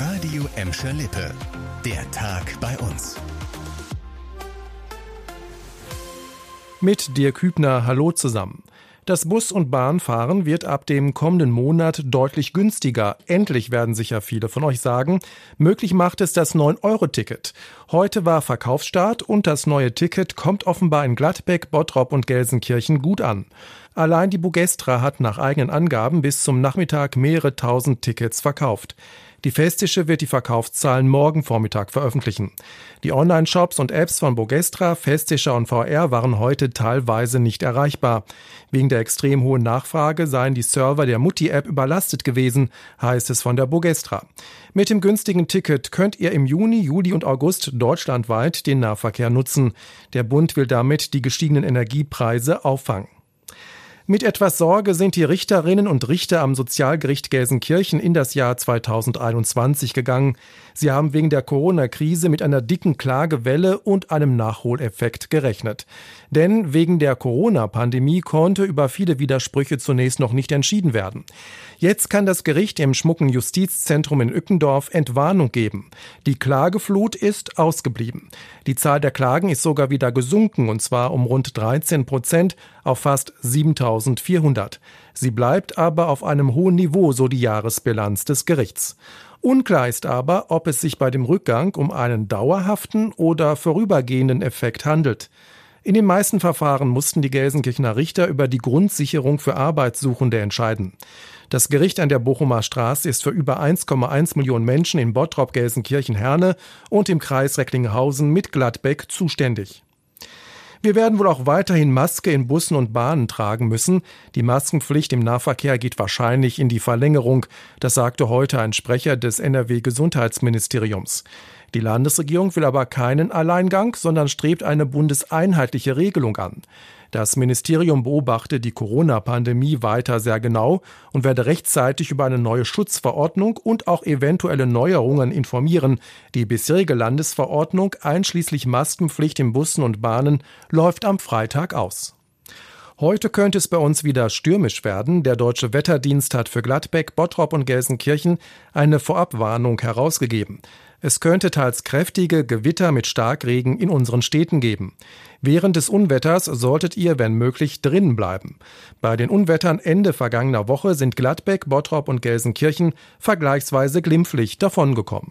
Radio Emscher Lippe. Der Tag bei uns. Mit Dirk Hübner, hallo zusammen. Das Bus- und Bahnfahren wird ab dem kommenden Monat deutlich günstiger. Endlich werden sicher viele von euch sagen. Möglich macht es das 9-Euro-Ticket. Heute war Verkaufsstart und das neue Ticket kommt offenbar in Gladbeck, Bottrop und Gelsenkirchen gut an. Allein die Bugestra hat nach eigenen Angaben bis zum Nachmittag mehrere tausend Tickets verkauft. Die Festische wird die Verkaufszahlen morgen Vormittag veröffentlichen. Die Online-Shops und Apps von Bogestra, Festischer und VR waren heute teilweise nicht erreichbar. Wegen der extrem hohen Nachfrage seien die Server der Mutti-App überlastet gewesen, heißt es von der Bogestra. Mit dem günstigen Ticket könnt ihr im Juni, Juli und August deutschlandweit den Nahverkehr nutzen. Der Bund will damit die gestiegenen Energiepreise auffangen. Mit etwas Sorge sind die Richterinnen und Richter am Sozialgericht Gelsenkirchen in das Jahr 2021 gegangen. Sie haben wegen der Corona-Krise mit einer dicken Klagewelle und einem Nachholeffekt gerechnet. Denn wegen der Corona-Pandemie konnte über viele Widersprüche zunächst noch nicht entschieden werden. Jetzt kann das Gericht im schmucken Justizzentrum in Ückendorf Entwarnung geben. Die Klageflut ist ausgeblieben. Die Zahl der Klagen ist sogar wieder gesunken, und zwar um rund 13 Prozent auf fast 7400. Sie bleibt aber auf einem hohen Niveau, so die Jahresbilanz des Gerichts. Unklar ist aber, ob es sich bei dem Rückgang um einen dauerhaften oder vorübergehenden Effekt handelt. In den meisten Verfahren mussten die Gelsenkirchener Richter über die Grundsicherung für Arbeitssuchende entscheiden. Das Gericht an der Bochumer Straße ist für über 1,1 Millionen Menschen in Bottrop, Gelsenkirchen, Herne und im Kreis Recklinghausen mit Gladbeck zuständig. Wir werden wohl auch weiterhin Maske in Bussen und Bahnen tragen müssen. Die Maskenpflicht im Nahverkehr geht wahrscheinlich in die Verlängerung. Das sagte heute ein Sprecher des NRW Gesundheitsministeriums. Die Landesregierung will aber keinen Alleingang, sondern strebt eine bundeseinheitliche Regelung an. Das Ministerium beobachte die Corona-Pandemie weiter sehr genau und werde rechtzeitig über eine neue Schutzverordnung und auch eventuelle Neuerungen informieren. Die bisherige Landesverordnung einschließlich Maskenpflicht in Bussen und Bahnen läuft am Freitag aus. Heute könnte es bei uns wieder stürmisch werden. Der Deutsche Wetterdienst hat für Gladbeck, Bottrop und Gelsenkirchen eine Vorabwarnung herausgegeben. Es könnte teils kräftige Gewitter mit Starkregen in unseren Städten geben. Während des Unwetters solltet ihr, wenn möglich, drinnen bleiben. Bei den Unwettern Ende vergangener Woche sind Gladbeck, Bottrop und Gelsenkirchen vergleichsweise glimpflich davongekommen.